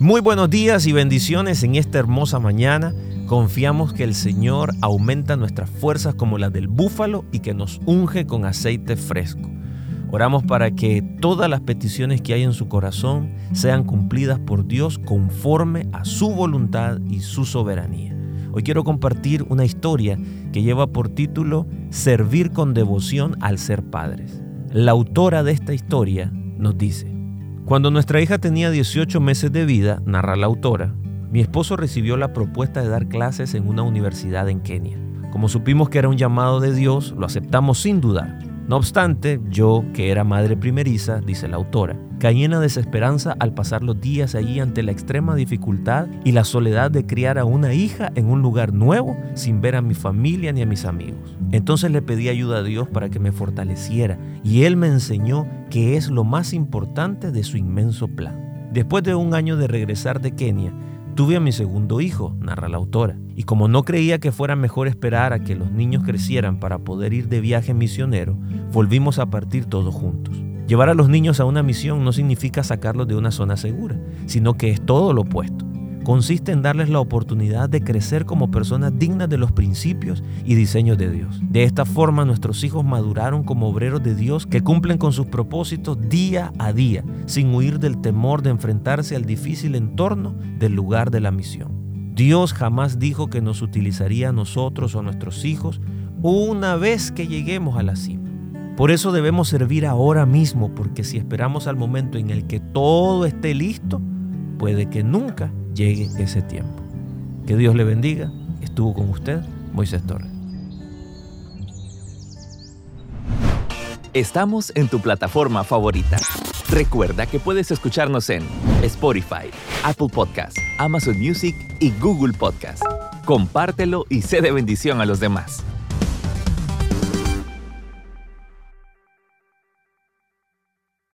Muy buenos días y bendiciones en esta hermosa mañana. Confiamos que el Señor aumenta nuestras fuerzas como las del búfalo y que nos unge con aceite fresco. Oramos para que todas las peticiones que hay en su corazón sean cumplidas por Dios conforme a su voluntad y su soberanía. Hoy quiero compartir una historia que lleva por título Servir con devoción al ser padres. La autora de esta historia nos dice, cuando nuestra hija tenía 18 meses de vida, narra la autora, mi esposo recibió la propuesta de dar clases en una universidad en Kenia. Como supimos que era un llamado de Dios, lo aceptamos sin dudar. No obstante, yo, que era madre primeriza, dice la autora, caí en la desesperanza al pasar los días allí ante la extrema dificultad y la soledad de criar a una hija en un lugar nuevo sin ver a mi familia ni a mis amigos. Entonces le pedí ayuda a Dios para que me fortaleciera y Él me enseñó que es lo más importante de su inmenso plan. Después de un año de regresar de Kenia, Tuve a mi segundo hijo, narra la autora, y como no creía que fuera mejor esperar a que los niños crecieran para poder ir de viaje misionero, volvimos a partir todos juntos. Llevar a los niños a una misión no significa sacarlos de una zona segura, sino que es todo lo opuesto consiste en darles la oportunidad de crecer como personas dignas de los principios y diseños de Dios. De esta forma nuestros hijos maduraron como obreros de Dios que cumplen con sus propósitos día a día, sin huir del temor de enfrentarse al difícil entorno del lugar de la misión. Dios jamás dijo que nos utilizaría a nosotros o a nuestros hijos una vez que lleguemos a la cima. Por eso debemos servir ahora mismo, porque si esperamos al momento en el que todo esté listo, puede que nunca llegue ese tiempo. Que Dios le bendiga. Estuvo con usted Moisés Torres. Estamos en tu plataforma favorita. Recuerda que puedes escucharnos en Spotify, Apple Podcast, Amazon Music y Google Podcast. Compártelo y sé de bendición a los demás.